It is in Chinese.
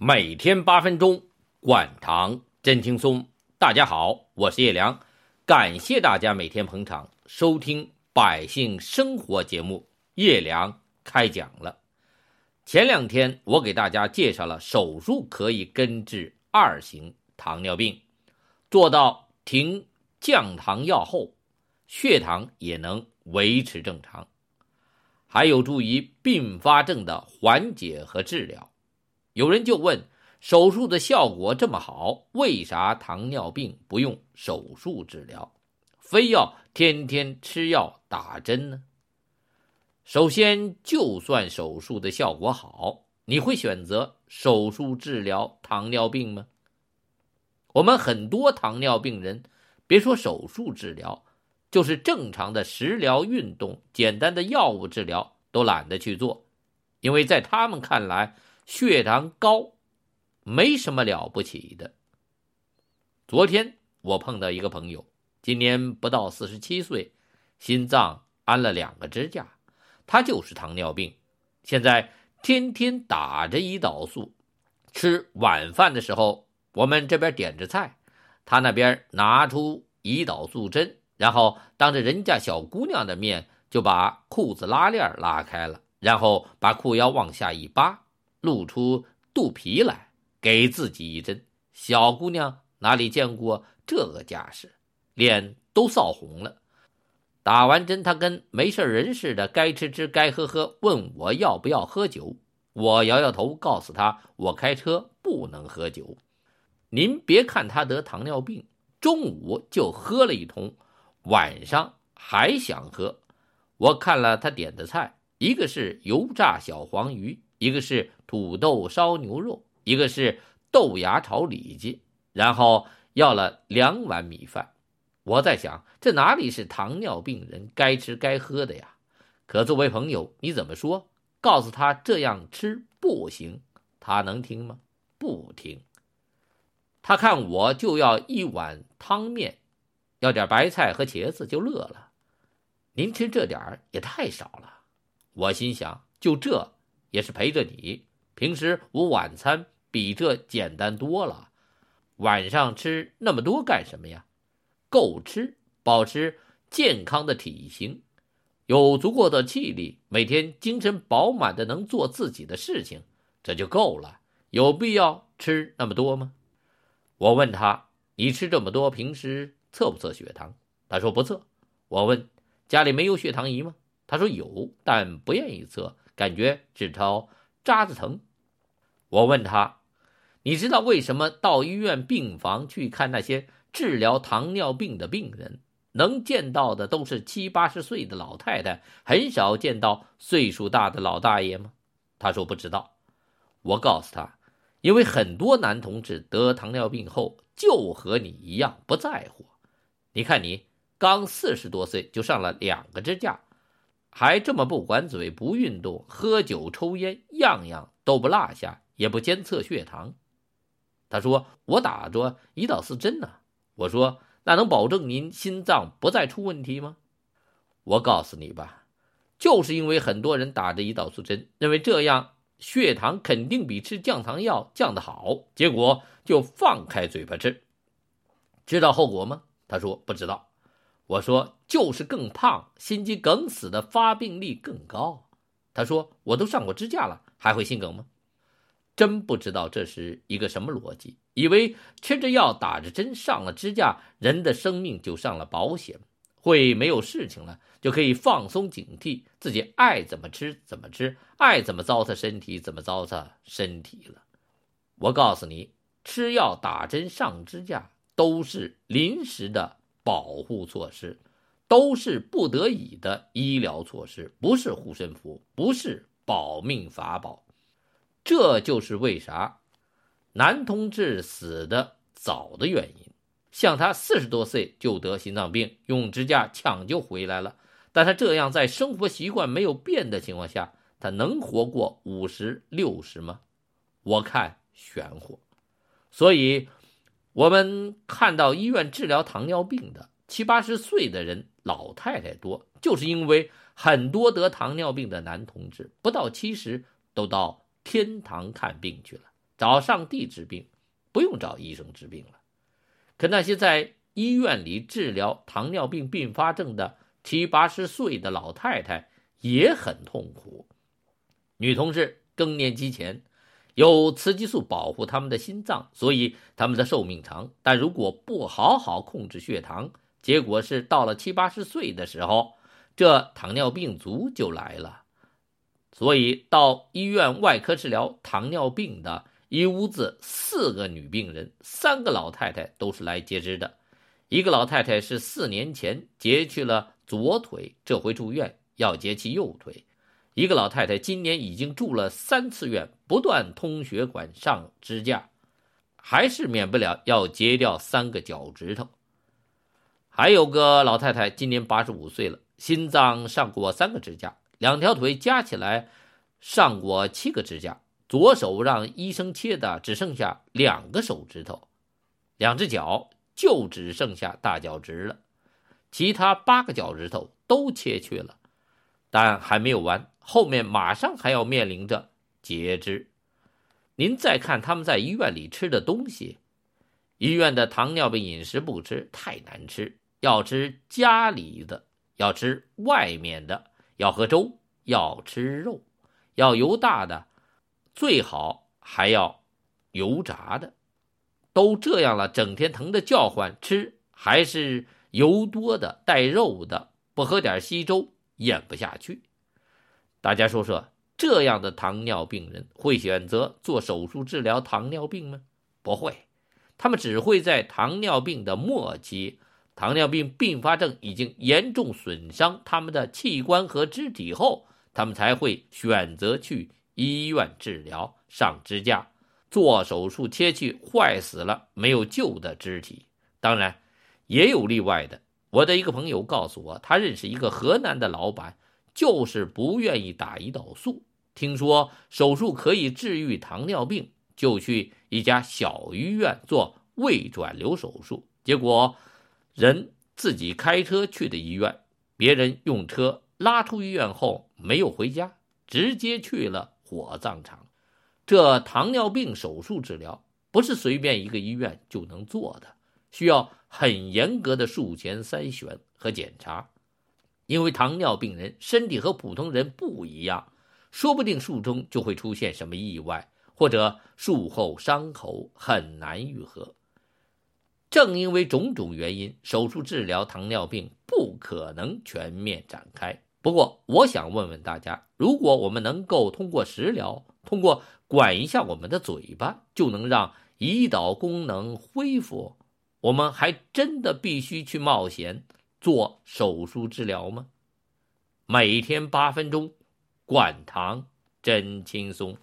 每天八分钟，管糖真轻松。大家好，我是叶良，感谢大家每天捧场收听百姓生活节目。叶良开讲了。前两天我给大家介绍了手术可以根治二型糖尿病，做到停降糖药后，血糖也能维持正常，还有助于并发症的缓解和治疗。有人就问：手术的效果这么好，为啥糖尿病不用手术治疗，非要天天吃药打针呢？首先，就算手术的效果好，你会选择手术治疗糖尿病吗？我们很多糖尿病人，别说手术治疗，就是正常的食疗、运动、简单的药物治疗都懒得去做，因为在他们看来，血糖高，没什么了不起的。昨天我碰到一个朋友，今年不到四十七岁，心脏安了两个支架，他就是糖尿病，现在天天打着胰岛素，吃晚饭的时候，我们这边点着菜，他那边拿出胰岛素针，然后当着人家小姑娘的面就把裤子拉链拉开了，然后把裤腰往下一扒。露出肚皮来，给自己一针。小姑娘哪里见过这个架势，脸都臊红了。打完针，她跟没事人似的，该吃吃，该喝喝，问我要不要喝酒。我摇摇头，告诉她我开车不能喝酒。您别看她得糖尿病，中午就喝了一通，晚上还想喝。我看了她点的菜，一个是油炸小黄鱼。一个是土豆烧牛肉，一个是豆芽炒里脊，然后要了两碗米饭。我在想，这哪里是糖尿病人该吃该喝的呀？可作为朋友，你怎么说？告诉他这样吃不行，他能听吗？不听。他看我就要一碗汤面，要点白菜和茄子，就乐了。您吃这点儿也太少了。我心想，就这。也是陪着你。平时我晚餐比这简单多了，晚上吃那么多干什么呀？够吃，保持健康的体型，有足够的气力，每天精神饱满的能做自己的事情，这就够了。有必要吃那么多吗？我问他：“你吃这么多，平时测不测血糖？”他说不测。我问：“家里没有血糖仪吗？”他说有，但不愿意测。感觉指头扎子疼，我问他：“你知道为什么到医院病房去看那些治疗糖尿病的病人，能见到的都是七八十岁的老太太，很少见到岁数大的老大爷吗？”他说不知道。我告诉他：“因为很多男同志得糖尿病后，就和你一样不在乎。你看你刚四十多岁就上了两个支架。”还这么不管嘴，不运动，喝酒抽烟，样样都不落下，也不监测血糖。他说：“我打着胰岛素针呢。”我说：“那能保证您心脏不再出问题吗？”我告诉你吧，就是因为很多人打着胰岛素针，认为这样血糖肯定比吃降糖药降得好，结果就放开嘴巴吃。知道后果吗？他说：“不知道。”我说就是更胖，心肌梗死的发病率更高。他说我都上过支架了，还会心梗吗？真不知道这是一个什么逻辑，以为吃着药打着针上了支架，人的生命就上了保险，会没有事情了，就可以放松警惕，自己爱怎么吃怎么吃，爱怎么糟蹋身体怎么糟蹋身体了。我告诉你，吃药打针上支架都是临时的。保护措施都是不得已的医疗措施，不是护身符，不是保命法宝。这就是为啥男同志死的早的原因。像他四十多岁就得心脏病，用支架抢救回来了，但他这样在生活习惯没有变的情况下，他能活过五十六十吗？我看玄乎。所以。我们看到医院治疗糖尿病的七八十岁的人，老太太多，就是因为很多得糖尿病的男同志不到七十都到天堂看病去了。找上帝治病，不用找医生治病了。可那些在医院里治疗糖尿病并发症的七八十岁的老太太也很痛苦。女同志更年期前有雌激素保护他们的心脏，所以他们的寿命长。但如果不好好控制血糖，结果是到了七八十岁的时候，这糖尿病足就来了。所以到医院外科治疗糖尿病的。一屋子四个女病人，三个老太太都是来截肢的。一个老太太是四年前截去了左腿，这回住院要截其右腿。一个老太太今年已经住了三次院，不断通血管上支架，还是免不了要截掉三个脚趾头。还有个老太太今年八十五岁了，心脏上过三个支架，两条腿加起来上过七个指甲。左手让医生切的只剩下两个手指头，两只脚就只剩下大脚趾了，其他八个脚趾头都切去了。但还没有完，后面马上还要面临着截肢。您再看他们在医院里吃的东西，医院的糖尿病饮食不吃太难吃，要吃家里的，要吃外面的，要喝粥，要吃肉，要油大的。最好还要油炸的，都这样了，整天疼的叫唤，吃还是油多的带肉的，不喝点稀粥咽不下去。大家说说，这样的糖尿病人会选择做手术治疗糖尿病吗？不会，他们只会在糖尿病的末期，糖尿病并发症已经严重损伤他们的器官和肢体后，他们才会选择去。医院治疗上支架，做手术切去坏死了没有救的肢体。当然，也有例外的。我的一个朋友告诉我，他认识一个河南的老板，就是不愿意打胰岛素。听说手术可以治愈糖尿病，就去一家小医院做胃转流手术。结果，人自己开车去的医院，别人用车拉出医院后没有回家，直接去了。火葬场，这糖尿病手术治疗不是随便一个医院就能做的，需要很严格的术前筛选和检查。因为糖尿病人身体和普通人不一样，说不定术中就会出现什么意外，或者术后伤口很难愈合。正因为种种原因，手术治疗糖尿病不可能全面展开。不过，我想问问大家：如果我们能够通过食疗，通过管一下我们的嘴巴，就能让胰岛功能恢复，我们还真的必须去冒险做手术治疗吗？每天八分钟，灌糖真轻松。